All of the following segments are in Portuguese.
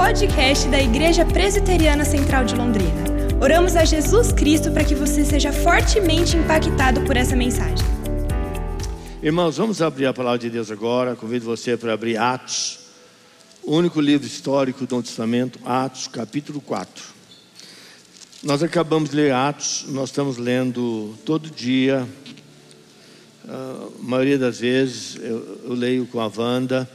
podcast da Igreja Presbiteriana Central de Londrina. Oramos a Jesus Cristo para que você seja fortemente impactado por essa mensagem. Irmãos, vamos abrir a palavra de Deus agora. Convido você para abrir Atos, o único livro histórico do Novo Testamento, Atos, capítulo 4. Nós acabamos de ler Atos, nós estamos lendo todo dia, a maioria das vezes eu, eu leio com a Wanda.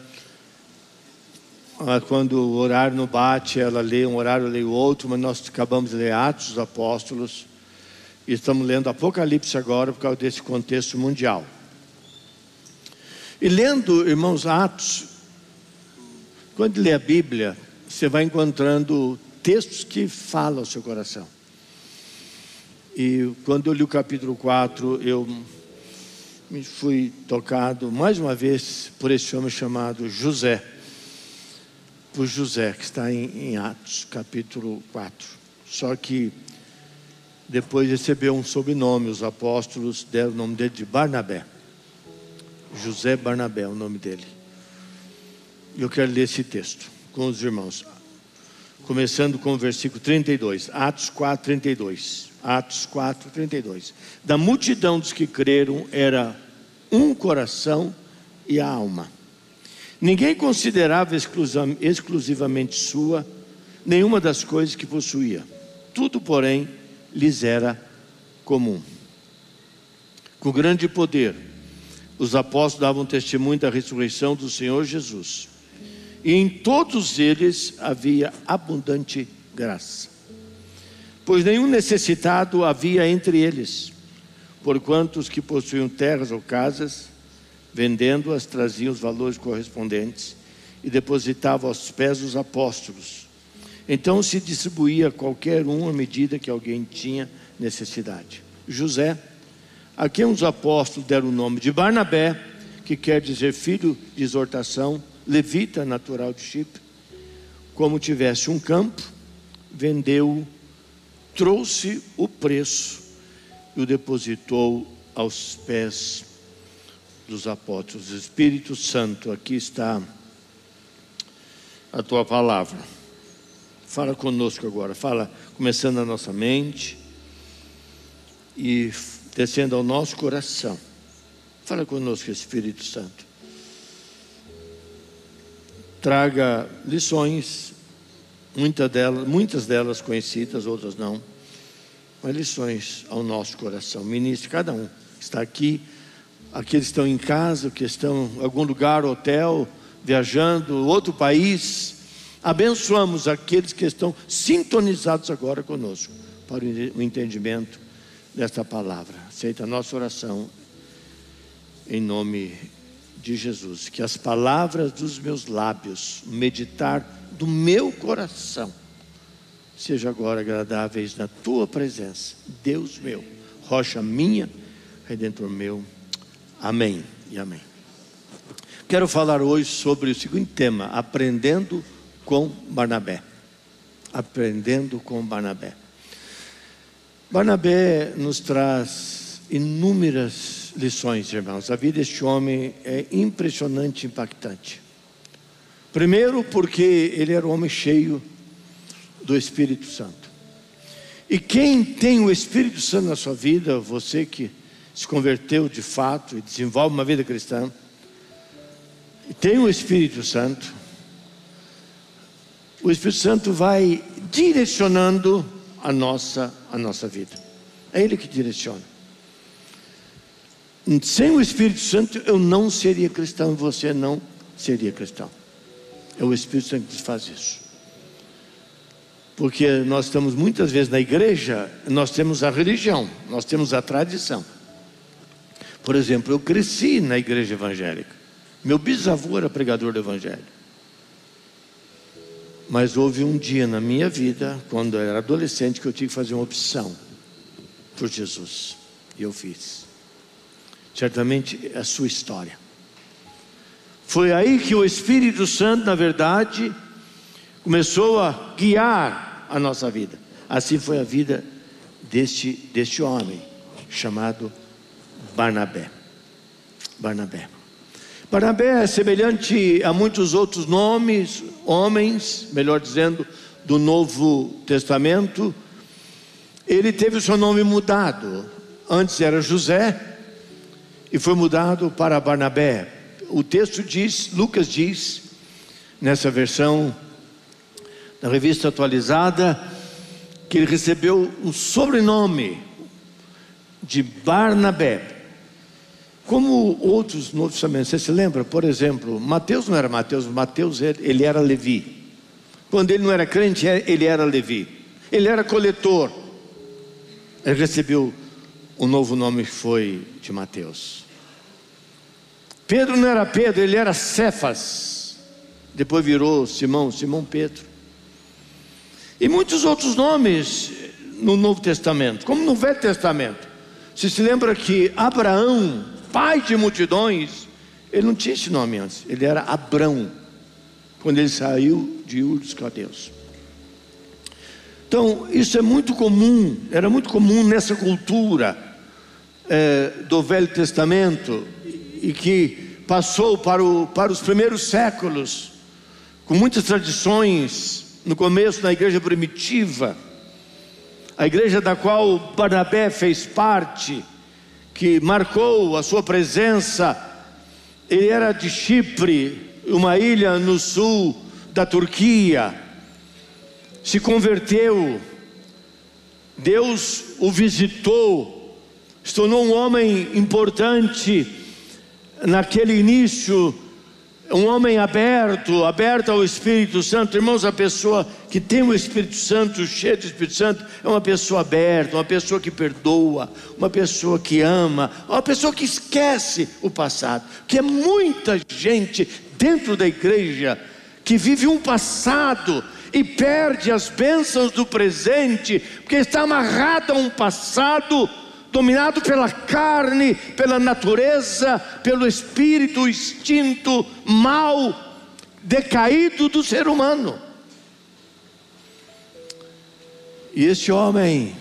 Ah, quando o horário não bate, ela lê um horário, eu leio outro, mas nós acabamos de ler Atos dos Apóstolos e estamos lendo Apocalipse agora por causa desse contexto mundial. E lendo, irmãos, Atos, quando lê a Bíblia, você vai encontrando textos que falam ao seu coração. E quando eu li o capítulo 4, eu me fui tocado mais uma vez por esse homem chamado José por José, que está em, em Atos, capítulo 4. Só que depois recebeu um sobrenome, os apóstolos deram o nome dele de Barnabé. José Barnabé é o nome dele. Eu quero ler esse texto com os irmãos. Começando com o versículo 32, Atos 4, 32. Atos 4, 32. Da multidão dos que creram era um coração e a alma. Ninguém considerava exclusivamente sua nenhuma das coisas que possuía. Tudo, porém, lhes era comum. Com grande poder, os apóstolos davam testemunho da ressurreição do Senhor Jesus. E em todos eles havia abundante graça. Pois nenhum necessitado havia entre eles, porquanto os que possuíam terras ou casas vendendo-as, trazia os valores correspondentes e depositava aos pés dos apóstolos. Então se distribuía qualquer um à medida que alguém tinha necessidade. José, a quem os apóstolos deram o nome de Barnabé, que quer dizer filho de exortação, levita natural de Chipre, como tivesse um campo, vendeu, trouxe o preço e o depositou aos pés dos apóstolos. Espírito Santo, aqui está a tua palavra. Fala conosco agora, fala começando a nossa mente e descendo ao nosso coração. Fala conosco, Espírito Santo. Traga lições, muitas delas, muitas delas conhecidas, outras não, mas lições ao nosso coração. Ministre cada um que está aqui aqueles que estão em casa, que estão em algum lugar, hotel, viajando, outro país. Abençoamos aqueles que estão sintonizados agora conosco para o entendimento desta palavra. Aceita a nossa oração em nome de Jesus. Que as palavras dos meus lábios, meditar do meu coração, seja agora agradáveis na tua presença, Deus meu, rocha minha, redentor meu. Amém e amém. Quero falar hoje sobre o seguinte tema: aprendendo com Barnabé. Aprendendo com Barnabé. Barnabé nos traz inúmeras lições, irmãos. A vida deste homem é impressionante e impactante. Primeiro, porque ele era um homem cheio do Espírito Santo. E quem tem o Espírito Santo na sua vida, você que se converteu de fato e desenvolve uma vida cristã, e tem o Espírito Santo, o Espírito Santo vai direcionando a nossa, a nossa vida. É Ele que direciona. Sem o Espírito Santo eu não seria cristão você não seria cristão. É o Espírito Santo que faz isso. Porque nós estamos muitas vezes na igreja, nós temos a religião, nós temos a tradição. Por exemplo, eu cresci na igreja evangélica. Meu bisavô era pregador do evangelho. Mas houve um dia na minha vida, quando eu era adolescente, que eu tive que fazer uma opção por Jesus. E eu fiz. Certamente é a sua história. Foi aí que o Espírito Santo, na verdade, começou a guiar a nossa vida. Assim foi a vida deste, deste homem, chamado Barnabé. Barnabé. Barnabé é semelhante a muitos outros nomes, homens, melhor dizendo, do Novo Testamento, ele teve o seu nome mudado. Antes era José e foi mudado para Barnabé. O texto diz, Lucas diz, nessa versão da revista atualizada, que ele recebeu um sobrenome de Barnabé. Como outros Novos Testamentos, você se lembra? Por exemplo, Mateus não era Mateus, Mateus ele era Levi. Quando ele não era crente, ele era Levi. Ele era coletor. Ele recebeu o novo nome que foi de Mateus. Pedro não era Pedro, ele era Cefas. Depois virou Simão, Simão Pedro. E muitos outros nomes no Novo Testamento, como no Velho Testamento. Você se lembra que Abraão pai de multidões, ele não tinha esse nome antes, ele era Abrão, quando ele saiu de Ur dos Caldeus. Então, isso é muito comum, era muito comum nessa cultura é, do Velho Testamento e que passou para, o, para os primeiros séculos, com muitas tradições, no começo da igreja primitiva, a igreja da qual Barnabé fez parte que marcou a sua presença. Ele era de Chipre, uma ilha no sul da Turquia. Se converteu, Deus o visitou, se tornou um homem importante naquele início um homem aberto, aberto ao Espírito Santo. Irmãos, a pessoa que tem o Espírito Santo, cheio do Espírito Santo, é uma pessoa aberta, uma pessoa que perdoa, uma pessoa que ama, uma pessoa que esquece o passado. Que é muita gente dentro da igreja que vive um passado e perde as bênçãos do presente, porque está amarrado a um passado dominado pela carne, pela natureza, pelo espírito, o instinto mal decaído do ser humano. E esse homem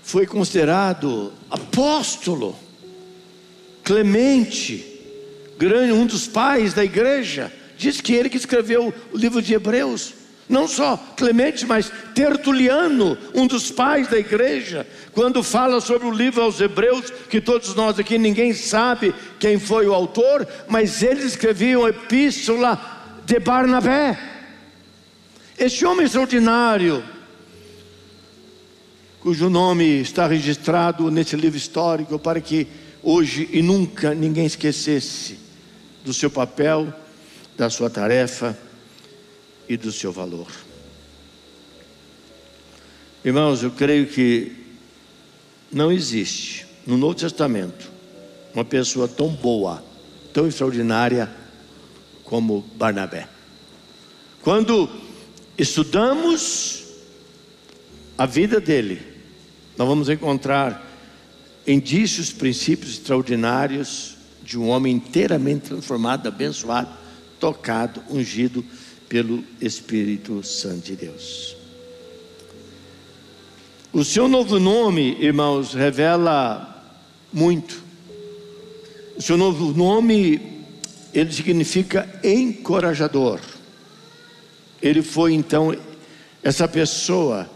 foi considerado apóstolo, Clemente, grande, um dos pais da igreja. Diz que ele que escreveu o livro de Hebreus. Não só Clemente, mas Tertuliano, um dos pais da igreja, quando fala sobre o livro aos Hebreus, que todos nós aqui ninguém sabe quem foi o autor, mas ele escrevia uma epístola de Barnabé. Este homem extraordinário, cujo nome está registrado nesse livro histórico, para que hoje e nunca ninguém esquecesse do seu papel, da sua tarefa e do seu valor. Irmãos, eu creio que não existe no Novo Testamento uma pessoa tão boa, tão extraordinária como Barnabé. Quando estudamos a vida dele, nós vamos encontrar indícios, princípios extraordinários de um homem inteiramente transformado, abençoado, tocado, ungido pelo Espírito Santo de Deus. O seu novo nome, irmãos, revela muito. O seu novo nome, ele significa encorajador. Ele foi então essa pessoa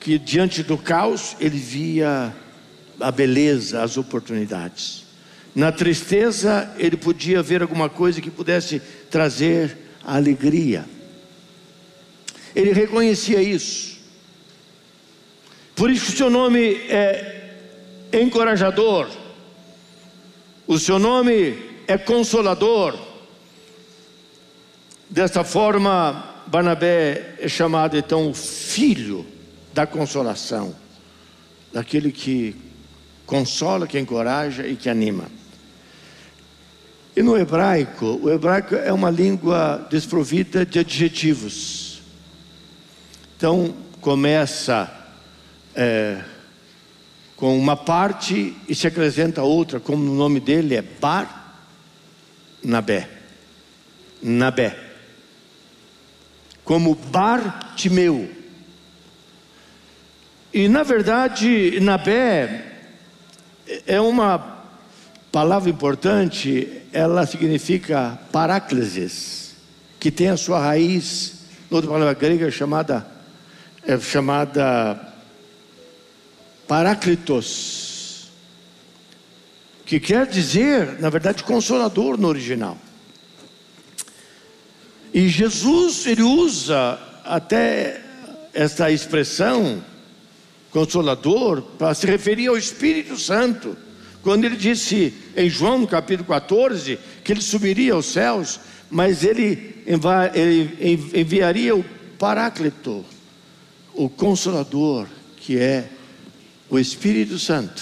que diante do caos ele via a beleza, as oportunidades. Na tristeza ele podia ver alguma coisa que pudesse trazer a alegria. Ele reconhecia isso. Por isso o seu nome é encorajador. O seu nome é consolador. Desta forma, Barnabé é chamado então filho da consolação, daquele que consola, que encoraja e que anima. E no hebraico, o hebraico é uma língua desprovida de adjetivos. Então, começa é, com uma parte e se acrescenta outra, como o nome dele é Bar Nabé. Nabé. Como Bar Timeu. E na verdade, Nabé é uma palavra importante, ela significa paráclesis, que tem a sua raiz, outra palavra grega chamada, é chamada Paráclitos, que quer dizer, na verdade, consolador no original. E Jesus, ele usa até essa expressão, consolador, para se referir ao Espírito Santo. Quando ele disse em João, no capítulo 14, que ele subiria aos céus, mas ele, enviaria o Paráclito, o Consolador, que é o Espírito Santo.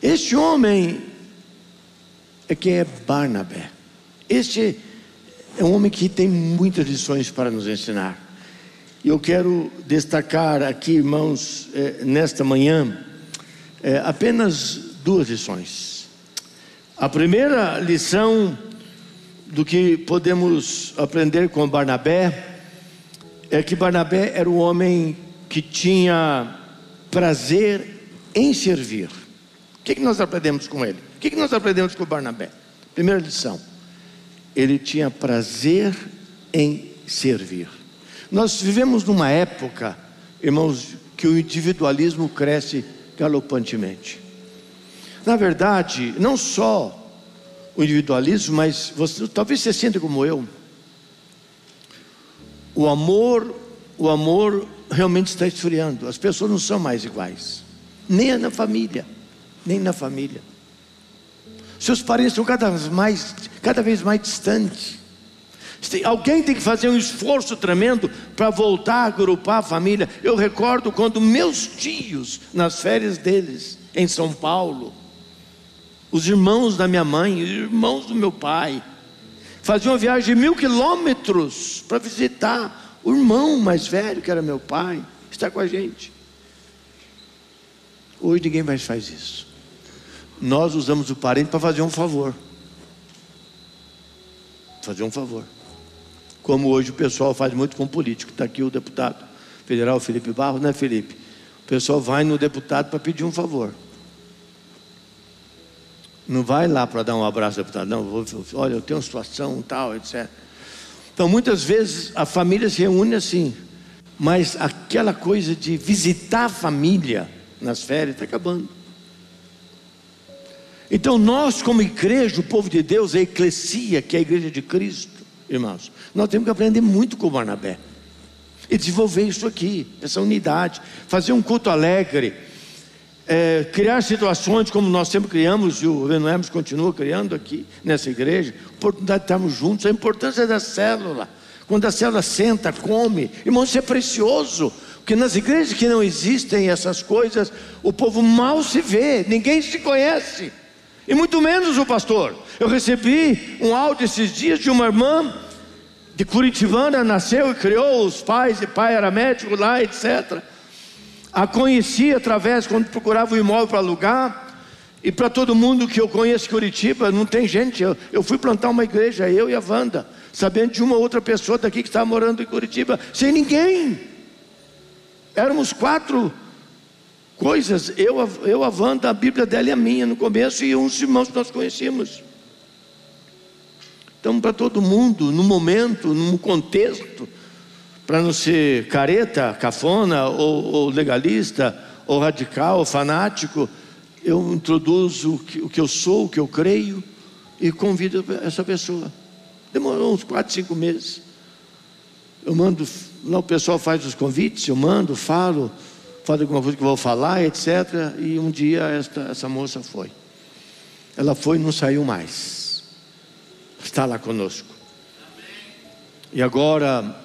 Este homem é quem é Barnabé. Este é um homem que tem muitas lições para nos ensinar. E eu quero destacar aqui, irmãos, eh, nesta manhã, eh, apenas duas lições. A primeira lição do que podemos aprender com Barnabé é que Barnabé era um homem que tinha prazer em servir. O que, que nós aprendemos com ele? O que, que nós aprendemos com Barnabé? Primeira lição: ele tinha prazer em servir. Nós vivemos numa época, irmãos, que o individualismo cresce galopantemente. Na verdade, não só o individualismo, mas você, talvez você sinta como eu. O amor, o amor realmente está esfriando. As pessoas não são mais iguais, nem na família, nem na família. Seus parentes estão cada mais, cada vez mais distantes. Alguém tem que fazer um esforço tremendo para voltar a agrupar a família. Eu recordo quando meus tios, nas férias deles, em São Paulo, os irmãos da minha mãe, os irmãos do meu pai, faziam uma viagem de mil quilômetros para visitar o irmão mais velho, que era meu pai, está com a gente. Hoje ninguém mais faz isso. Nós usamos o parente para fazer um favor. Fazer um favor. Como hoje o pessoal faz muito com político. Está aqui o deputado federal Felipe Barros, né, Felipe? O pessoal vai no deputado para pedir um favor. Não vai lá para dar um abraço ao deputado, não. Vou, olha, eu tenho uma situação tal, etc. Então, muitas vezes a família se reúne assim, mas aquela coisa de visitar a família nas férias está acabando. Então, nós, como igreja, o povo de Deus, a eclesia, que é a igreja de Cristo, irmãos, nós temos que aprender muito com Barnabé e desenvolver isso aqui, essa unidade, fazer um culto alegre é, criar situações como nós sempre criamos, e o Hermes continua criando aqui nessa igreja, oportunidade de estarmos juntos, a importância da célula. Quando a célula senta, come, irmão, isso é precioso. Porque nas igrejas que não existem essas coisas, o povo mal se vê, ninguém se conhece, e muito menos o pastor. Eu recebi um áudio esses dias de uma irmã de Curitibana, nasceu e criou os pais, e pai era médico lá, etc. A conheci através, quando procurava um imóvel para alugar. E para todo mundo que eu conheço Curitiba, não tem gente. Eu, eu fui plantar uma igreja, eu e a Wanda, sabendo de uma outra pessoa daqui que estava morando em Curitiba, sem ninguém. Éramos quatro coisas, eu, eu a Wanda, a Bíblia dela a minha no começo, e uns irmãos que nós conhecíamos. Então, para todo mundo, no momento, num contexto, para não ser careta, cafona, ou, ou, legalista, ou radical, ou fanático, eu introduzo o que, o que eu sou, o que eu creio, e convido essa pessoa. Demorou uns quatro, cinco meses. Eu mando, lá o pessoal faz os convites, eu mando, falo, falo alguma coisa que eu vou falar, etc. E um dia esta, essa moça foi. Ela foi e não saiu mais. Está lá conosco. E agora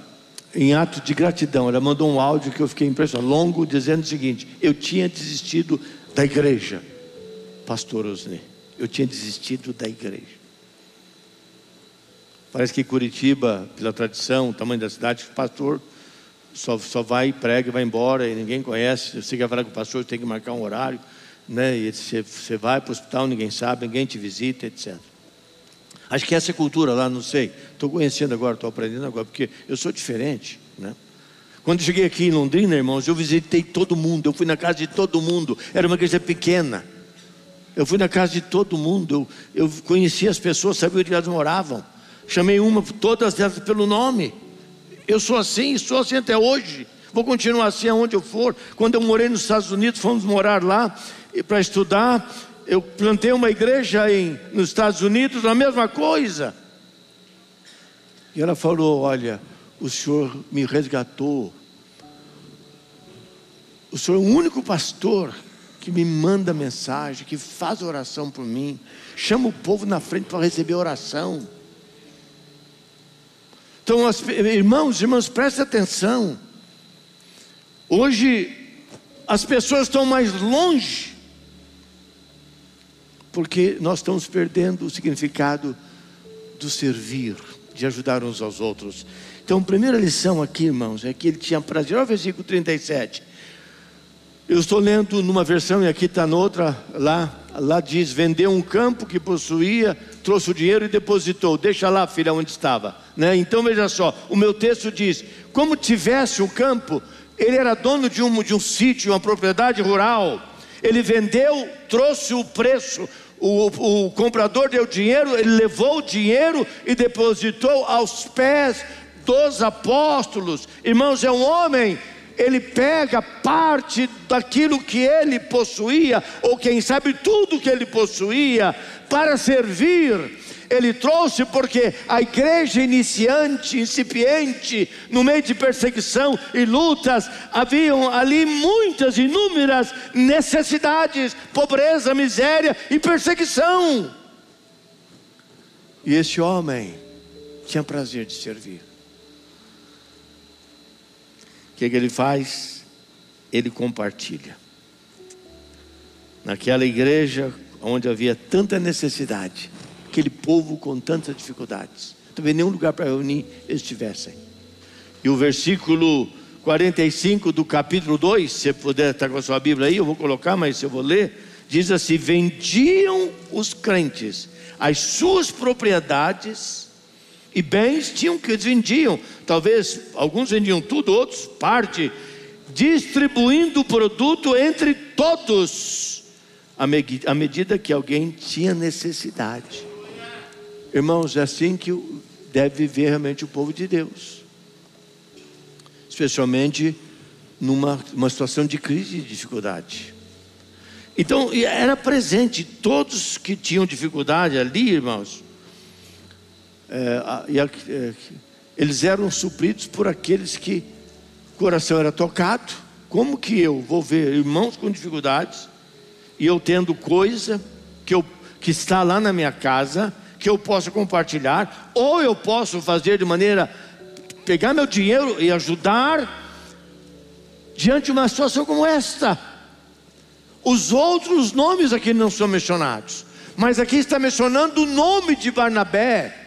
em ato de gratidão, ela mandou um áudio que eu fiquei impressionado, longo, dizendo o seguinte: Eu tinha desistido da igreja, Pastor Osni, eu tinha desistido da igreja. Parece que Curitiba, pela tradição, o tamanho da cidade, o pastor só, só vai, prega e vai embora, e ninguém conhece. Você quer falar com o pastor, tem que marcar um horário, né? E você, você vai para o hospital, ninguém sabe, ninguém te visita, etc. Acho que essa é cultura lá, não sei. Estou conhecendo agora, estou aprendendo agora, porque eu sou diferente. Né? Quando cheguei aqui em Londrina, irmãos, eu visitei todo mundo, eu fui na casa de todo mundo. Era uma igreja pequena. Eu fui na casa de todo mundo, eu, eu conhecia as pessoas, sabia onde elas moravam. Chamei uma, todas elas pelo nome. Eu sou assim, sou assim até hoje. Vou continuar assim aonde eu for. Quando eu morei nos Estados Unidos, fomos morar lá para estudar. Eu plantei uma igreja em, nos Estados Unidos, a mesma coisa. E ela falou: Olha, o Senhor me resgatou. O Senhor é o único pastor que me manda mensagem, que faz oração por mim, chama o povo na frente para receber oração. Então, as, irmãos, irmãos, prestem atenção. Hoje as pessoas estão mais longe, porque nós estamos perdendo o significado do servir, de ajudar uns aos outros. Então, a primeira lição aqui, irmãos, é que ele tinha prazer. Olha o versículo 37. Eu estou lendo numa versão e aqui está noutra, lá, lá diz: vendeu um campo que possuía, trouxe o dinheiro e depositou. Deixa lá, filha, onde estava. Né? Então veja só, o meu texto diz: como tivesse um campo, ele era dono de um, de um sítio, uma propriedade rural. Ele vendeu, trouxe o preço, o, o comprador deu dinheiro, ele levou o dinheiro e depositou aos pés dos apóstolos. Irmãos, é um homem ele pega parte daquilo que ele possuía, ou quem sabe tudo que ele possuía, para servir. Ele trouxe porque a igreja iniciante, incipiente, no meio de perseguição e lutas, haviam ali muitas, inúmeras necessidades, pobreza, miséria e perseguição. E esse homem tinha prazer de servir. O que, que ele faz? Ele compartilha. Naquela igreja onde havia tanta necessidade, aquele povo com tantas dificuldades, também nenhum lugar para reunir eles tivessem. E o versículo 45 do capítulo 2, se puder estar com a sua Bíblia aí, eu vou colocar, mas eu vou ler, diz assim: vendiam os crentes as suas propriedades e bens tinham que vendiam. Talvez alguns vendiam tudo, outros parte, distribuindo o produto entre todos, à medida que alguém tinha necessidade. Irmãos, é assim que deve viver realmente o povo de Deus, especialmente numa uma situação de crise e dificuldade. Então, era presente, todos que tinham dificuldade ali, irmãos, eles eram supridos por aqueles que o coração era tocado. Como que eu vou ver irmãos com dificuldades e eu tendo coisa que, eu, que está lá na minha casa, que eu posso compartilhar, ou eu posso fazer de maneira pegar meu dinheiro e ajudar diante de uma situação como esta. Os outros nomes aqui não são mencionados, mas aqui está mencionando o nome de Barnabé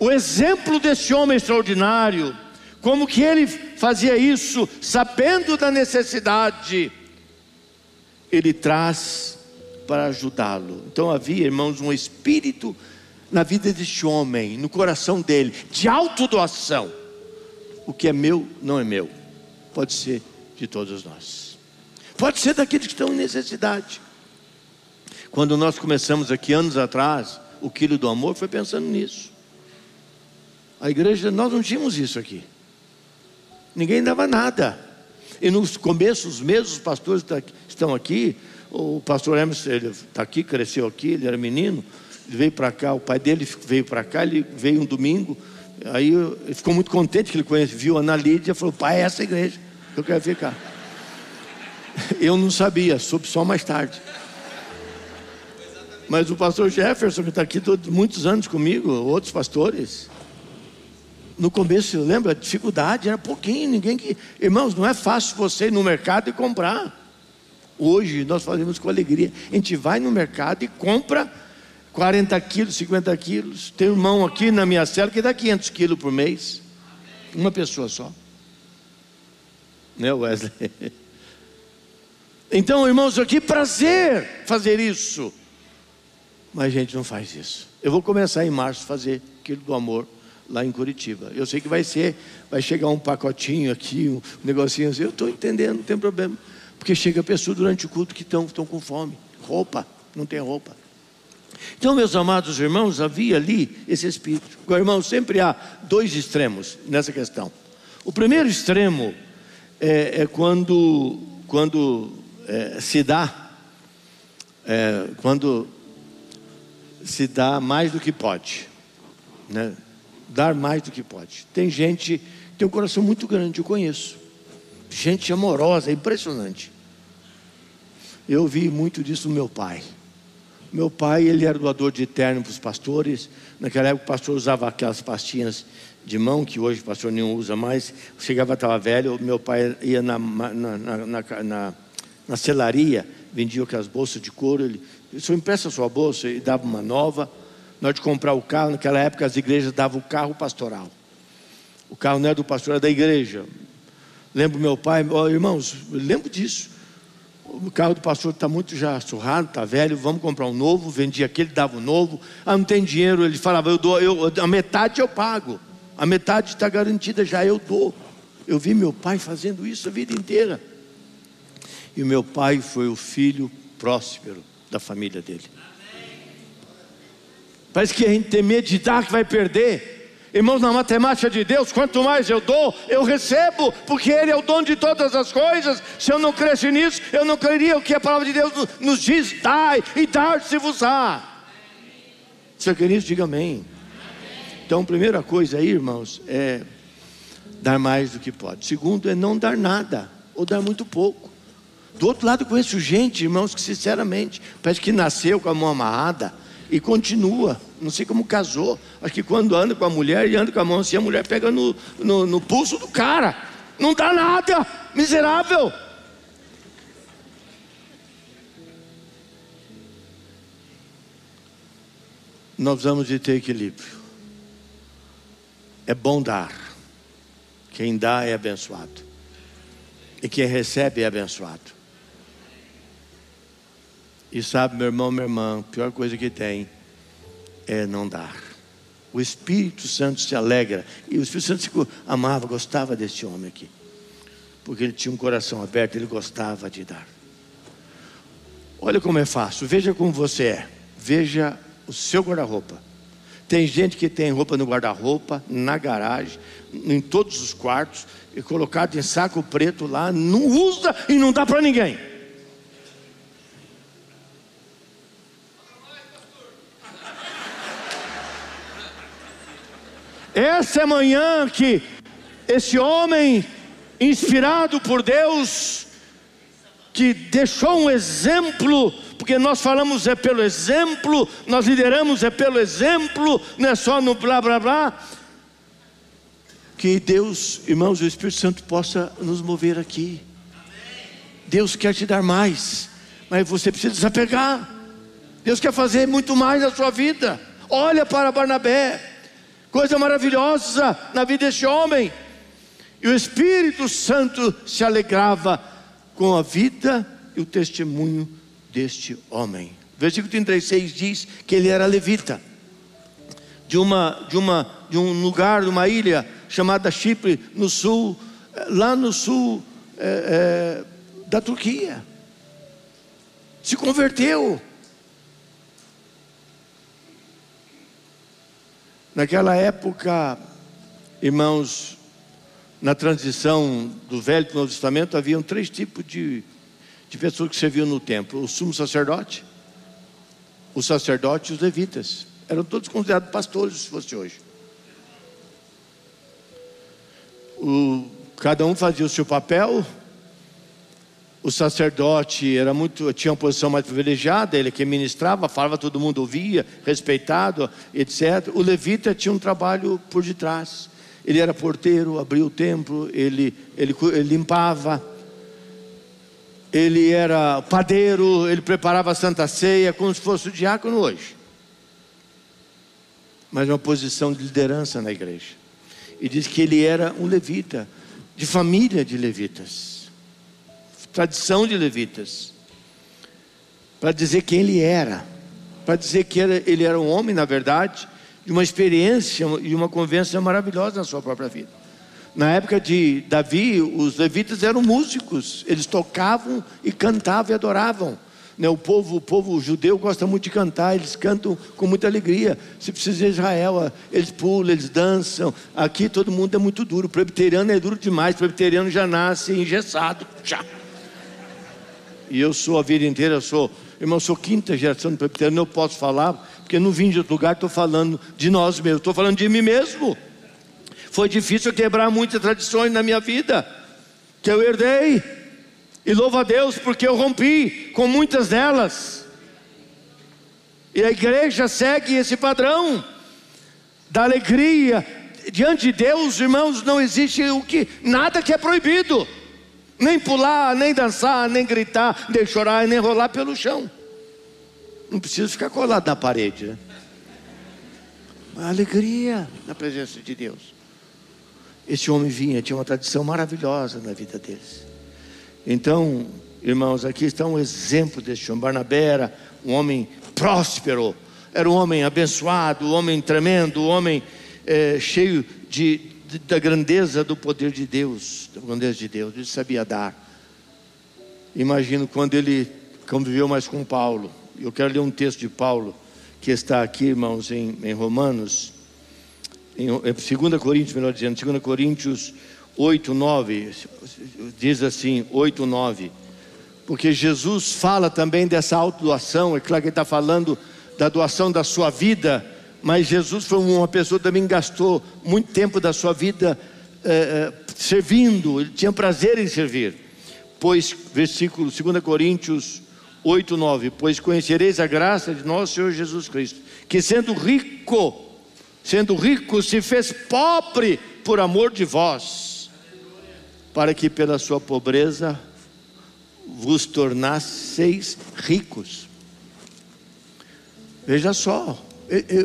o exemplo desse homem extraordinário, como que ele fazia isso, sabendo da necessidade, ele traz para ajudá-lo. Então havia, irmãos, um espírito na vida deste homem, no coração dele, de autodoação. O que é meu não é meu, pode ser de todos nós, pode ser daqueles que estão em necessidade. Quando nós começamos aqui anos atrás, o quilo do amor foi pensando nisso. A igreja, nós não tínhamos isso aqui. Ninguém dava nada. E nos começos os pastores tá estão aqui. O pastor Emerson, ele está aqui, cresceu aqui, ele era menino. Ele veio para cá, o pai dele veio para cá, ele veio um domingo. Aí ele ficou muito contente que ele conhece, viu a Ana Lídia falou: Pai, é essa igreja que eu quero ficar. Eu não sabia, soube só mais tarde. Mas o pastor Jefferson, que está aqui todos, muitos anos comigo, outros pastores, no começo, lembra? Dificuldade era pouquinho, ninguém que. Irmãos, não é fácil você ir no mercado e comprar. Hoje nós fazemos com alegria. A gente vai no mercado e compra 40 quilos, 50 quilos. Tem um irmão aqui na minha cela que dá 500 quilos por mês. Uma pessoa só. Né, Wesley? Então, irmãos, aqui prazer fazer isso. Mas a gente não faz isso. Eu vou começar em março a fazer aquilo do amor lá em Curitiba. Eu sei que vai ser, vai chegar um pacotinho aqui, um negocinho assim. Eu estou entendendo, não tem problema. Porque chega pessoas durante o culto que estão, estão com fome. Roupa, não tem roupa. Então, meus amados irmãos, havia ali esse espírito. Agora, irmãos, sempre há dois extremos nessa questão. O primeiro extremo é, é quando, quando é, se dá, é, quando se dá mais do que pode, né? Dar mais do que pode. Tem gente tem um coração muito grande, eu conheço, gente amorosa, impressionante. Eu vi muito disso no meu pai. Meu pai, ele era doador de terno para os pastores. Naquela época o pastor usava aquelas pastinhas de mão, que hoje o pastor nenhum usa mais. Chegava, estava velho, meu pai ia na, na, na, na, na celaria, vendia aquelas bolsas de couro. Ele, só empresta sua bolsa e dava uma nova. Na hora de comprar o carro, naquela época as igrejas davam o carro pastoral. O carro não era do pastor, era da igreja. Lembro meu pai, oh, irmãos, lembro disso o carro do pastor está muito já surrado, está velho, vamos comprar um novo, vendia aquele, dava um novo. Ah, não tem dinheiro, ele falava, eu dou, eu, a metade eu pago, a metade está garantida já, eu dou. Eu vi meu pai fazendo isso a vida inteira. E meu pai foi o filho próspero da família dele. Parece que a gente tem medo de dar que vai perder. Irmãos, na matemática de Deus, quanto mais eu dou, eu recebo, porque Ele é o dono de todas as coisas. Se eu não cresce nisso, eu não creria o que a palavra de Deus nos diz: dai e dar-se-vos-á. Se quer isso, diga amém. Então, primeira coisa aí, irmãos, é dar mais do que pode. Segundo, é não dar nada, ou dar muito pouco. Do outro lado, conheço gente, irmãos, que sinceramente, parece que nasceu com a mão amarrada e continua. Não sei como casou. Acho que quando anda com a mulher e anda com a mão assim, a mulher pega no, no, no pulso do cara. Não dá nada, miserável. Nós vamos de ter equilíbrio. É bom dar. Quem dá é abençoado. E quem recebe é abençoado. E sabe, meu irmão, minha irmã, a pior coisa que tem é não dar. O Espírito Santo se alegra. E o Espírito Santo se amava, gostava desse homem aqui. Porque ele tinha um coração aberto, ele gostava de dar. Olha como é fácil, veja como você é. Veja o seu guarda-roupa. Tem gente que tem roupa no guarda-roupa, na garagem, em todos os quartos, e colocado em saco preto lá, não usa e não dá para ninguém. Essa é a manhã que esse homem, inspirado por Deus, que deixou um exemplo, porque nós falamos é pelo exemplo, nós lideramos é pelo exemplo, não é só no blá blá blá. Que Deus, irmãos, o Espírito Santo possa nos mover aqui. Deus quer te dar mais, mas você precisa desapegar. Deus quer fazer muito mais na sua vida. Olha para Barnabé coisa maravilhosa na vida deste homem. E o Espírito Santo se alegrava com a vida e o testemunho deste homem. Versículo 36 diz que ele era levita, de, uma, de, uma, de um lugar, de uma ilha chamada Chipre, no sul, lá no sul é, é, da Turquia. Se converteu Naquela época, irmãos, na transição do Velho para o Novo Testamento, haviam três tipos de, de pessoas que serviam no templo: o sumo sacerdote, o sacerdote e os levitas. Eram todos considerados pastores, se fosse hoje. O, cada um fazia o seu papel, o sacerdote era muito, tinha uma posição mais privilegiada, ele que ministrava, falava, todo mundo ouvia, respeitado, etc. O levita tinha um trabalho por detrás. Ele era porteiro, abria o templo, ele, ele, ele limpava, ele era padeiro, ele preparava a Santa Ceia, como se fosse o diácono hoje. Mas uma posição de liderança na igreja. E diz que ele era um levita, de família de levitas tradição de levitas, para dizer quem ele era, para dizer que ele era um homem, na verdade, de uma experiência e uma convivência maravilhosa na sua própria vida. Na época de Davi, os levitas eram músicos, eles tocavam e cantavam e adoravam. Né? O, povo, o povo judeu gosta muito de cantar, eles cantam com muita alegria. Se precisa de Israel, eles pulam, eles dançam. Aqui todo mundo é muito duro. O presbiteriano é duro demais. O presbiteriano já nasce engessado. Já. E eu sou a vida inteira, eu sou, irmão, eu sou quinta geração de presbiteriano, eu posso falar, porque não vim de outro lugar, estou falando de nós mesmos, estou falando de mim mesmo. Foi difícil quebrar muitas tradições na minha vida, que eu herdei. E louvo a Deus porque eu rompi com muitas delas. E a igreja segue esse padrão da alegria. Diante de Deus, irmãos, não existe o que nada que é proibido. Nem pular, nem dançar, nem gritar, nem chorar, nem rolar pelo chão. Não precisa ficar colado na parede, né? Alegria na presença de Deus. Esse homem vinha, tinha uma tradição maravilhosa na vida deles. Então, irmãos, aqui está um exemplo deste homem. Barnabé era um homem próspero, era um homem abençoado, um homem tremendo, um homem é, cheio de, da grandeza do poder de Deus, da grandeza de Deus, ele sabia dar. Imagino quando ele conviveu mais com Paulo. Eu quero ler um texto de Paulo que está aqui, irmãos, em, em Romanos em 2 Coríntios, melhor dizendo, 2 Coríntios 8, 9, diz assim, 8, 9, porque Jesus fala também dessa autodoação, é claro que ele está falando da doação da sua vida, mas Jesus foi uma pessoa que também gastou muito tempo da sua vida é, servindo, ele tinha prazer em servir, pois, versículo 2 Coríntios 8, 9, pois conhecereis a graça de nosso Senhor Jesus Cristo, que sendo rico, sendo rico, se fez pobre por amor de vós, para que pela sua pobreza vos tornasseis ricos. Veja só,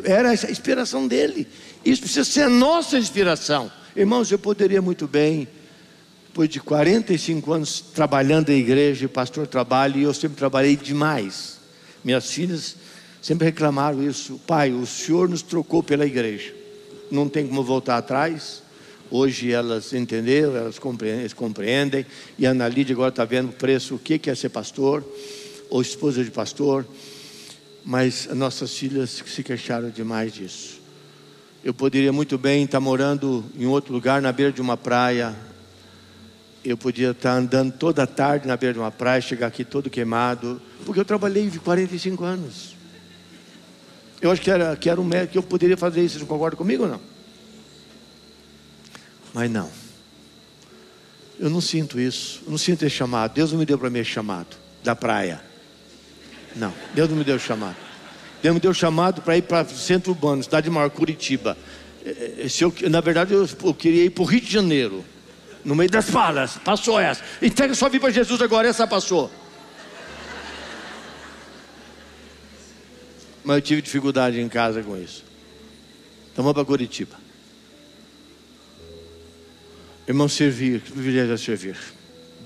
era a inspiração dele. Isso precisa ser a nossa inspiração. Irmãos, eu poderia muito bem, depois de 45 anos trabalhando em igreja, pastor trabalho, e eu sempre trabalhei demais. Minhas filhas Sempre reclamaram isso. Pai, o Senhor nos trocou pela igreja. Não tem como voltar atrás. Hoje elas entenderam, elas compreendem, e a Ana Lídia agora está vendo o preço, o que é ser pastor, ou esposa de pastor. Mas nossas filhas se queixaram demais disso. Eu poderia muito bem estar morando em outro lugar, na beira de uma praia. Eu podia estar andando toda a tarde na beira de uma praia, chegar aqui todo queimado, porque eu trabalhei 45 anos. Eu acho que era, que era um médico que eu poderia fazer isso. Vocês não concordam comigo ou não? Mas não. Eu não sinto isso. Eu não sinto esse chamado. Deus não me deu para mim esse chamado da praia. Não, Deus não me deu chamado. Deus me deu chamado para ir para o centro urbano, cidade maior, Curitiba. É, é, se eu, na verdade, eu, eu queria ir para o Rio de Janeiro, no meio das falas. Passou essa. Entrega sua vida para Jesus agora, essa passou. mas eu tive dificuldade em casa com isso. Então vamos para Curitiba. Irmão, servir, que privilégio é servir.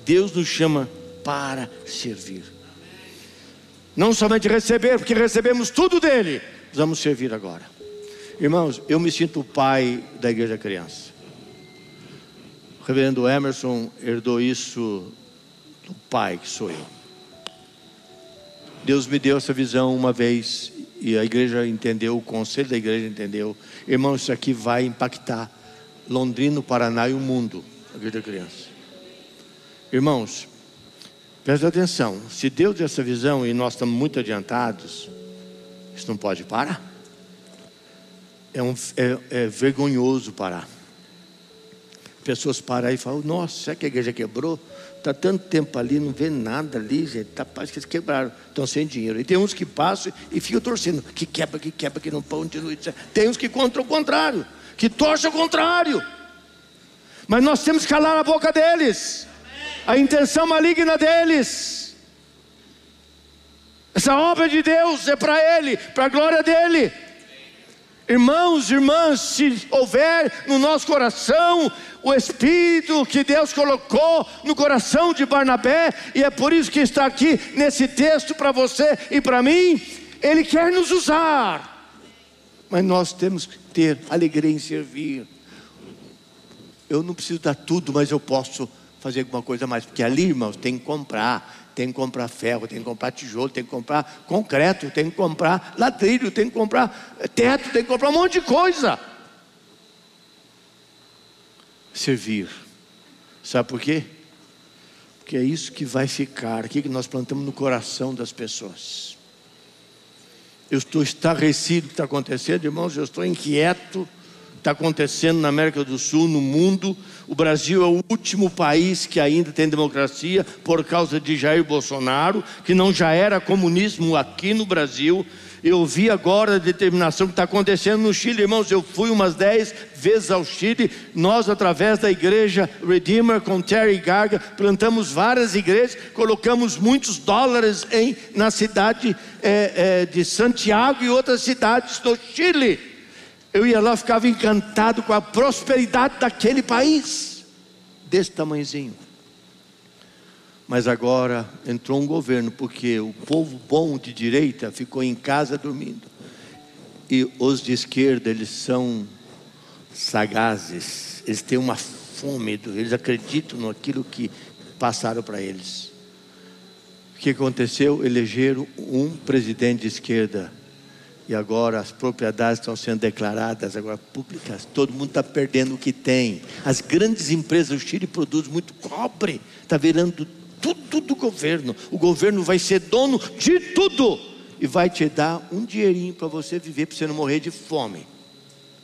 Deus nos chama para servir. Não somente receber, porque recebemos tudo dele. Vamos servir agora. Irmãos, eu me sinto o pai da igreja criança. O reverendo Emerson herdou isso do pai que sou eu. Deus me deu essa visão uma vez e a igreja entendeu, o conselho da igreja entendeu. Irmão, isso aqui vai impactar Londrina, o Paraná e o mundo, a igreja criança. Irmãos, preste atenção. Se Deus deu essa visão e nós estamos muito adiantados, isso não pode parar. É, um, é, é vergonhoso parar. Pessoas param e falam: Nossa, será que a igreja quebrou? Está tanto tempo ali, não vê nada ali, gente. Tá, parece que eles quebraram, estão sem dinheiro. E tem uns que passam e ficam torcendo, que quebra, que quebra, que não noite. Tem uns que contra o contrário, que torcem o contrário. Mas nós temos que calar a boca deles, a intenção maligna deles. Essa obra de Deus é para Ele, para a glória dEle. Irmãos, irmãs, se houver no nosso coração o Espírito que Deus colocou no coração de Barnabé, e é por isso que está aqui nesse texto para você e para mim, Ele quer nos usar, mas nós temos que ter alegria em servir. Eu não preciso dar tudo, mas eu posso fazer alguma coisa mais, porque ali, irmãos, tem que comprar, tem que comprar ferro, tem que comprar tijolo, tem que comprar concreto, tem que comprar ladrilho, tem que comprar teto, tem que comprar um monte de coisa. Servir. Sabe por quê? Porque é isso que vai ficar, aqui que nós plantamos no coração das pessoas. Eu estou estarrecido o que está acontecendo, irmãos, eu estou inquieto está acontecendo na América do Sul, no mundo. O Brasil é o último país que ainda tem democracia por causa de Jair Bolsonaro, que não já era comunismo aqui no Brasil. Eu vi agora a determinação que está acontecendo no Chile, irmãos. Eu fui umas dez vezes ao Chile. Nós, através da igreja Redeemer com Terry Garga, plantamos várias igrejas, colocamos muitos dólares em, na cidade é, é, de Santiago e outras cidades do Chile eu ia lá, ficava encantado com a prosperidade daquele país, desse tamanhozinho. Mas agora entrou um governo, porque o povo bom de direita ficou em casa dormindo. E os de esquerda, eles são sagazes, eles têm uma fome, eles acreditam naquilo que passaram para eles. O que aconteceu? Elegeram um presidente de esquerda e agora as propriedades estão sendo declaradas agora públicas. Todo mundo está perdendo o que tem. As grandes empresas do Chile produzem muito cobre. Está virando tudo do governo. O governo vai ser dono de tudo e vai te dar um dinheirinho para você viver, para você não morrer de fome.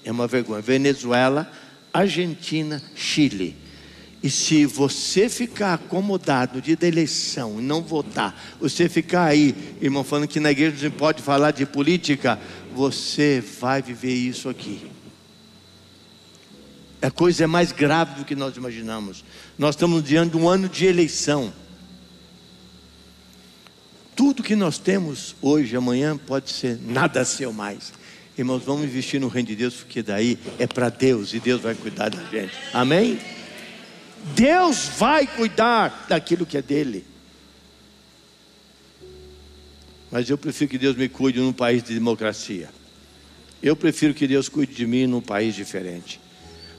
É uma vergonha. Venezuela, Argentina, Chile. E se você ficar acomodado de eleição e não votar, você ficar aí, irmão, falando que na igreja não pode falar de política, você vai viver isso aqui. A coisa é mais grave do que nós imaginamos. Nós estamos diante de um ano de eleição. Tudo que nós temos hoje, amanhã, pode ser nada seu mais. Irmãos, vamos investir no reino de Deus, porque daí é para Deus e Deus vai cuidar da gente. Amém? Deus vai cuidar daquilo que é dele. Mas eu prefiro que Deus me cuide num país de democracia. Eu prefiro que Deus cuide de mim num país diferente.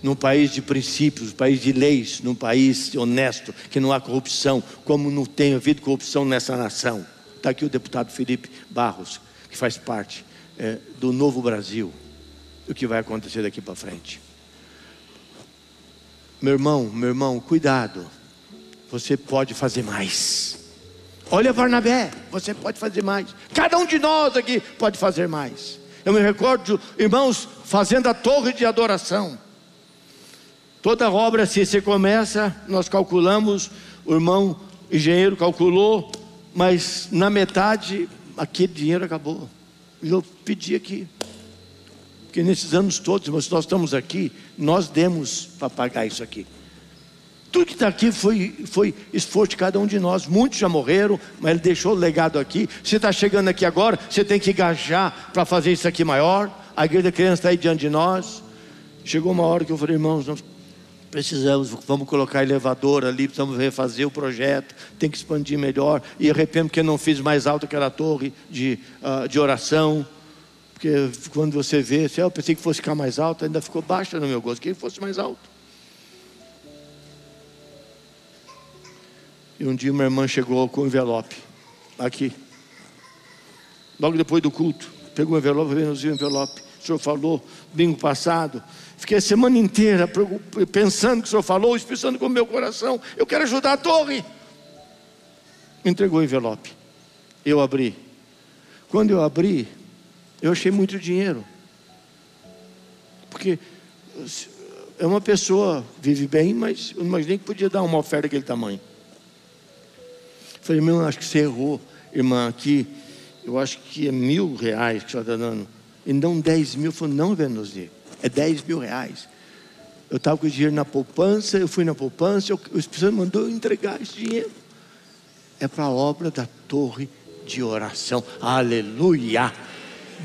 Num país de princípios, num país de leis, num país honesto, que não há corrupção, como não tem havido corrupção nessa nação. Está aqui o deputado Felipe Barros, que faz parte é, do novo Brasil. O que vai acontecer daqui para frente. Meu irmão, meu irmão, cuidado. Você pode fazer mais. Olha Barnabé, você pode fazer mais. Cada um de nós aqui pode fazer mais. Eu me recordo, irmãos, fazendo a torre de adoração. Toda obra, se você começa, nós calculamos, o irmão engenheiro calculou, mas na metade aquele dinheiro acabou. Eu pedi aqui, porque nesses anos todos, mas nós estamos aqui, nós demos para pagar isso aqui. Tudo que está aqui foi, foi esforço de cada um de nós. Muitos já morreram, mas ele deixou o legado aqui. Você está chegando aqui agora, você tem que engajar para fazer isso aqui maior. A igreja da criança está aí diante de nós. Chegou uma hora que eu falei, irmãos, nós precisamos, vamos colocar elevador ali, precisamos refazer o projeto, tem que expandir melhor. E arrependo porque não fiz mais alto aquela torre de, uh, de oração. Porque quando você vê, assim, eu pensei que fosse ficar mais alto, ainda ficou baixa no meu gosto, que fosse mais alto. E um dia uma irmã chegou com um envelope, aqui, logo depois do culto, pegou o envelope, veio o envelope. O senhor falou domingo passado. Fiquei a semana inteira pensando que o senhor falou, expressando com o meu coração. Eu quero ajudar a torre. Entregou o envelope. Eu abri. Quando eu abri, eu achei muito dinheiro. Porque é uma pessoa, vive bem, mas eu não imaginei que podia dar uma oferta daquele tamanho. Falei, irmão, acho que você errou, irmã, aqui. Eu acho que é mil reais que você está dando. E não dez mil. Falei, não, Venusi, é dez mil reais. Eu estava com o dinheiro na poupança, eu fui na poupança, eu, o Espírito Santo mandou eu entregar esse dinheiro. É para a obra da torre de oração. Aleluia!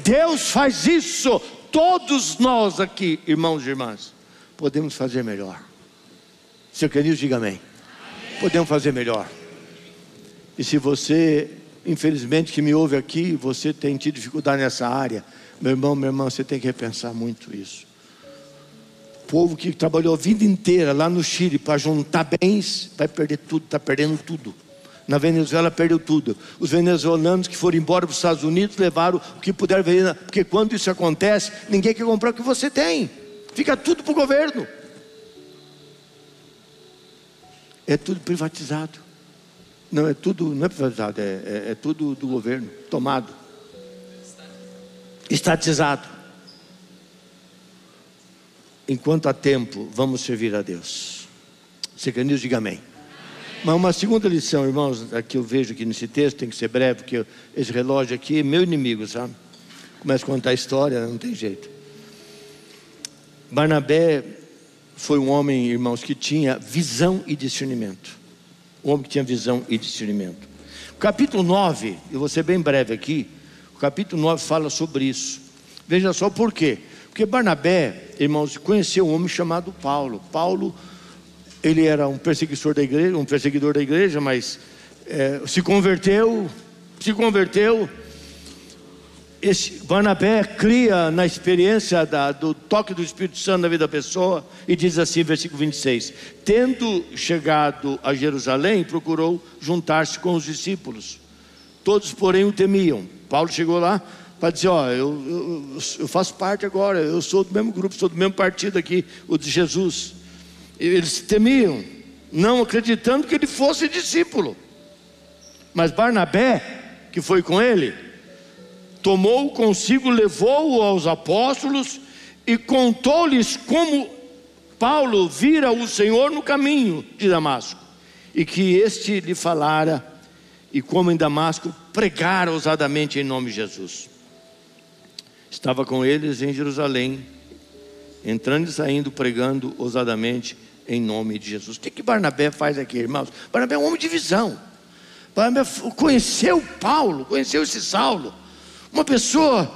Deus faz isso. Todos nós aqui, irmãos e irmãs, podemos fazer melhor. Seu querido, diga amém. Podemos fazer melhor. E se você, infelizmente, que me ouve aqui, você tem tido dificuldade nessa área, meu irmão, minha irmã, você tem que repensar muito isso. O povo que trabalhou a vida inteira lá no Chile para juntar bens, vai perder tudo, está perdendo tudo Na Venezuela perdeu tudo. Os venezuelanos que foram embora para os Estados Unidos levaram o que puderam porque quando isso acontece, ninguém quer comprar o que você tem. Fica tudo para o governo. É tudo privatizado. Não, é tudo, não é privatizado, é, é, é tudo do governo, tomado. Estatizado. Enquanto há tempo, vamos servir a Deus. Quer diga amém. Mas uma segunda lição, irmãos, aqui eu vejo aqui nesse texto, tem que ser breve, porque esse relógio aqui é meu inimigo, sabe? Começa a contar a história, não tem jeito. Barnabé foi um homem, irmãos, que tinha visão e discernimento. Um homem que tinha visão e discernimento. O capítulo 9, eu vou ser bem breve aqui, o capítulo 9 fala sobre isso. Veja só por quê. Porque Barnabé, irmãos, conheceu um homem chamado Paulo. Paulo ele era um perseguidor da igreja, um perseguidor da igreja, mas é, se converteu, se converteu. Esse Barnabé cria na experiência da, do toque do Espírito Santo na vida da pessoa e diz assim, versículo 26: Tendo chegado a Jerusalém, procurou juntar-se com os discípulos. Todos, porém, o temiam. Paulo chegou lá para dizer: Ó, eu, eu, eu faço parte agora, eu sou do mesmo grupo, sou do mesmo partido aqui, o de Jesus. Eles temiam, não acreditando que ele fosse discípulo. Mas Barnabé, que foi com ele, tomou consigo, levou-o aos apóstolos e contou-lhes como Paulo vira o Senhor no caminho de Damasco e que este lhe falara e como em Damasco pregara ousadamente em nome de Jesus. Estava com eles em Jerusalém, entrando e saindo pregando ousadamente em nome de Jesus. O que, que Barnabé faz aqui, irmãos? Barnabé é um homem de visão. Barnabé conheceu Paulo, conheceu esse Saulo. Uma pessoa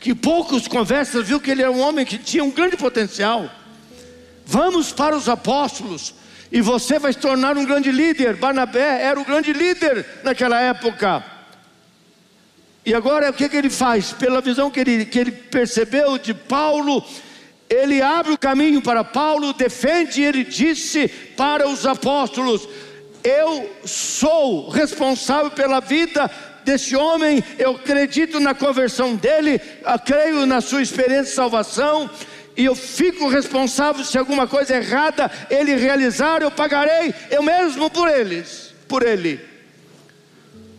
que poucos conversam viu que ele era um homem que tinha um grande potencial. Vamos para os apóstolos e você vai se tornar um grande líder. Barnabé era o grande líder naquela época. E agora o que, que ele faz? Pela visão que ele, que ele percebeu de Paulo, ele abre o caminho para Paulo, defende, ele disse para os apóstolos: Eu sou responsável pela vida desse homem, eu acredito na conversão dele, creio na sua experiência de salvação, e eu fico responsável se alguma coisa errada ele realizar, eu pagarei eu mesmo por eles, por ele.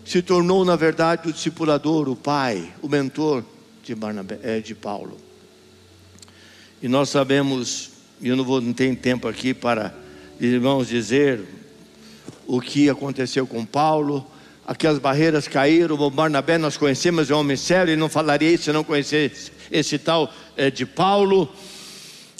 Se tornou, na verdade, o discipulador, o pai, o mentor de, Barnabé, eh, de Paulo. E nós sabemos, e eu não vou não tenho tempo aqui para irmãos dizer o que aconteceu com Paulo, aquelas barreiras caíram, o Barnabé nós conhecemos, é um homem sério, ele não falaria isso se não conhecesse esse tal é, de Paulo.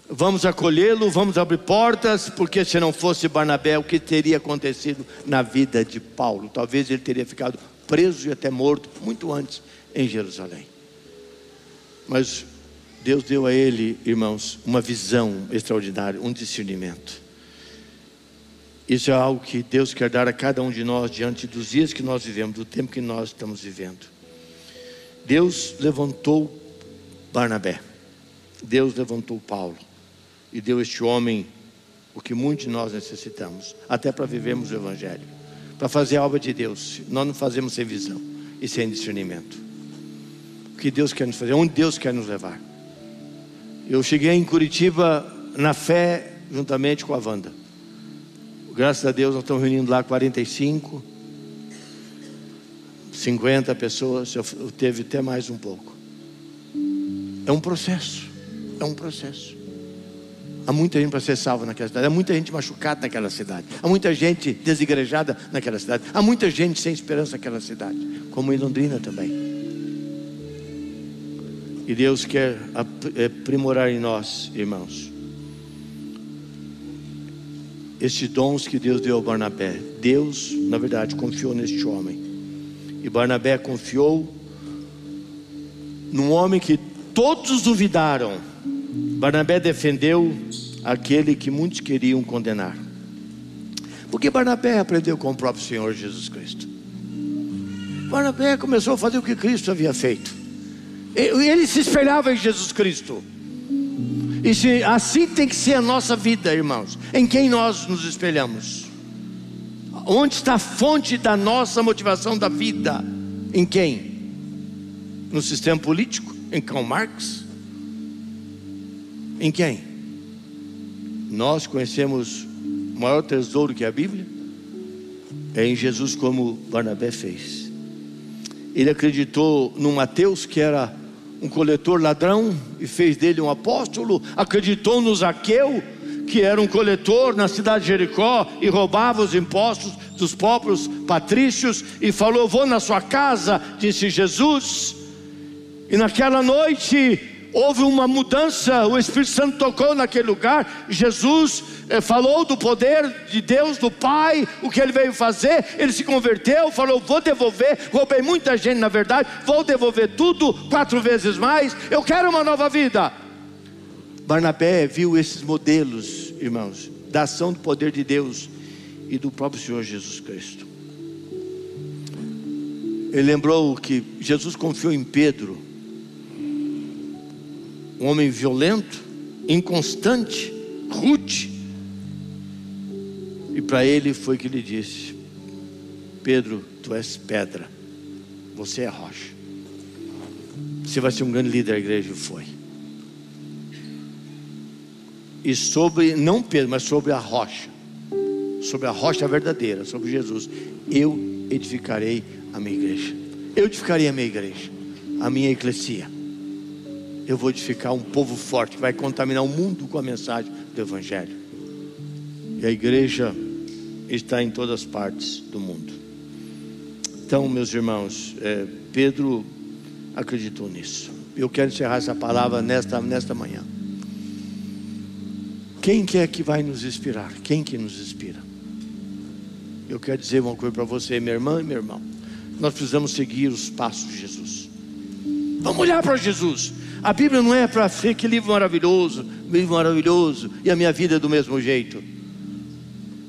Vamos acolhê-lo, vamos abrir portas, porque se não fosse Barnabé, o que teria acontecido na vida de Paulo? Talvez ele teria ficado preso e até morto muito antes em Jerusalém. Mas Deus deu a ele, irmãos, uma visão extraordinária, um discernimento. Isso é algo que Deus quer dar a cada um de nós diante dos dias que nós vivemos, do tempo que nós estamos vivendo. Deus levantou Barnabé, Deus levantou Paulo e deu este homem o que muitos de nós necessitamos, até para vivermos o Evangelho, para fazer a obra de Deus. Nós não fazemos sem visão e sem discernimento. O que Deus quer nos fazer, onde Deus quer nos levar. Eu cheguei em Curitiba na fé, juntamente com a Wanda. Graças a Deus, nós estamos reunindo lá 45, 50 pessoas. Eu teve até mais um pouco. É um processo. É um processo. Há muita gente para ser salva naquela cidade. Há muita gente machucada naquela cidade. Há muita gente desigrejada naquela cidade. Há muita gente sem esperança naquela cidade. Como em Londrina também. E Deus quer é, aprimorar em nós, irmãos, estes dons que Deus deu a Barnabé. Deus, na verdade, confiou neste homem. E Barnabé confiou num homem que todos duvidaram. Barnabé defendeu aquele que muitos queriam condenar. Porque Barnabé aprendeu com o próprio Senhor Jesus Cristo. Barnabé começou a fazer o que Cristo havia feito. Ele se espelhava em Jesus Cristo. E se, assim tem que ser a nossa vida, irmãos. Em quem nós nos espelhamos? Onde está a fonte da nossa motivação da vida? Em quem? No sistema político? Em Karl Marx? Em quem? Nós conhecemos o maior tesouro que é a Bíblia? É em Jesus, como Barnabé fez. Ele acreditou no Mateus, que era um coletor ladrão, e fez dele um apóstolo. Acreditou no Zaqueu, que era um coletor na cidade de Jericó e roubava os impostos dos próprios patrícios, e falou: Vou na sua casa, disse Jesus. E naquela noite houve uma mudança, o Espírito Santo tocou naquele lugar, Jesus eh, falou do poder de Deus, do Pai, o que ele veio fazer, ele se converteu, falou: Vou devolver, roubei muita gente na verdade, vou devolver tudo quatro vezes mais, eu quero uma nova vida. Barnabé viu esses modelos, irmãos, da ação do poder de Deus e do próprio Senhor Jesus Cristo. Ele lembrou que Jesus confiou em Pedro, um homem violento, inconstante, rude. E para ele foi que ele disse: Pedro, tu és pedra, você é rocha. Você vai ser um grande líder da igreja. Foi. E sobre, não Pedro, mas sobre a rocha, sobre a rocha verdadeira, sobre Jesus, eu edificarei a minha igreja. Eu edificarei a minha igreja, a minha eclesia. Eu vou edificar um povo forte que vai contaminar o mundo com a mensagem do Evangelho. E a igreja está em todas as partes do mundo. Então, meus irmãos, é, Pedro acreditou nisso. Eu quero encerrar essa palavra nesta, nesta manhã. Quem que é que vai nos inspirar? Quem que nos inspira? Eu quero dizer uma coisa para você, minha irmã e meu irmão. Nós precisamos seguir os passos de Jesus. Vamos olhar para Jesus. A Bíblia não é para ser que livro maravilhoso, livro maravilhoso, e a minha vida é do mesmo jeito.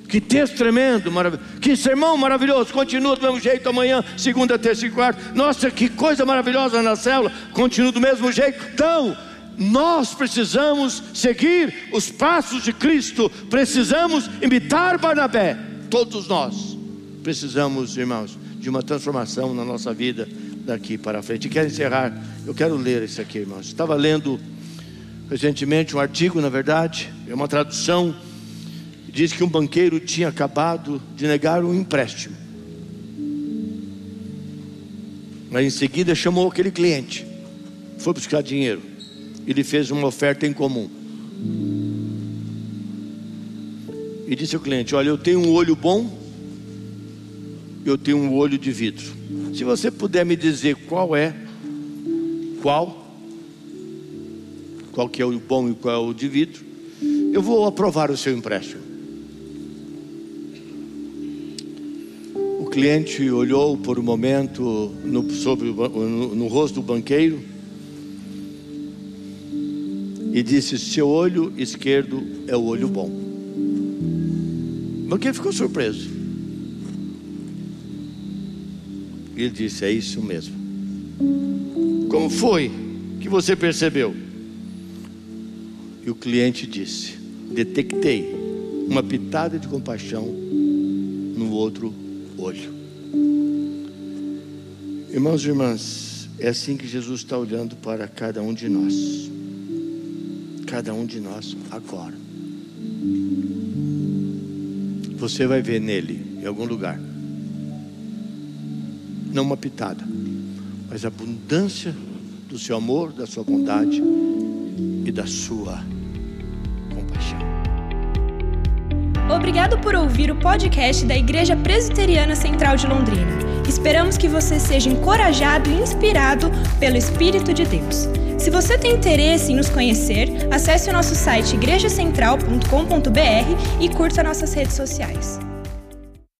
Que texto tremendo, maravilhoso. Que sermão maravilhoso, continua do mesmo jeito amanhã, segunda, terça e quarta. Nossa, que coisa maravilhosa na célula, continua do mesmo jeito. Então, nós precisamos seguir os passos de Cristo, precisamos imitar Barnabé, todos nós precisamos, irmãos, de uma transformação na nossa vida daqui para frente. E quero encerrar, eu quero ler isso aqui, irmãos. Estava lendo recentemente um artigo, na verdade, é uma tradução, diz que um banqueiro tinha acabado de negar um empréstimo. Mas em seguida chamou aquele cliente, foi buscar dinheiro ele fez uma oferta em comum. E disse ao cliente: Olha, eu tenho um olho bom, eu tenho um olho de vidro. Se você puder me dizer qual é, qual, qual que é o bom e qual é o de vidro, eu vou aprovar o seu empréstimo. O cliente olhou por um momento no, sobre, no, no rosto do banqueiro e disse: Seu olho esquerdo é o olho bom. Mas quem ficou surpreso? Ele disse: É isso mesmo. Como foi que você percebeu? E o cliente disse: Detectei uma pitada de compaixão no outro olho. Irmãos e irmãs, é assim que Jesus está olhando para cada um de nós cada um de nós agora. Você vai ver nele, em algum lugar, não uma pitada, mas a abundância do seu amor, da sua bondade e da sua compaixão. Obrigado por ouvir o podcast da Igreja Presbiteriana Central de Londrina. Esperamos que você seja encorajado e inspirado pelo Espírito de Deus. Se você tem interesse em nos conhecer, acesse o nosso site igrejacentral.com.br e curta nossas redes sociais.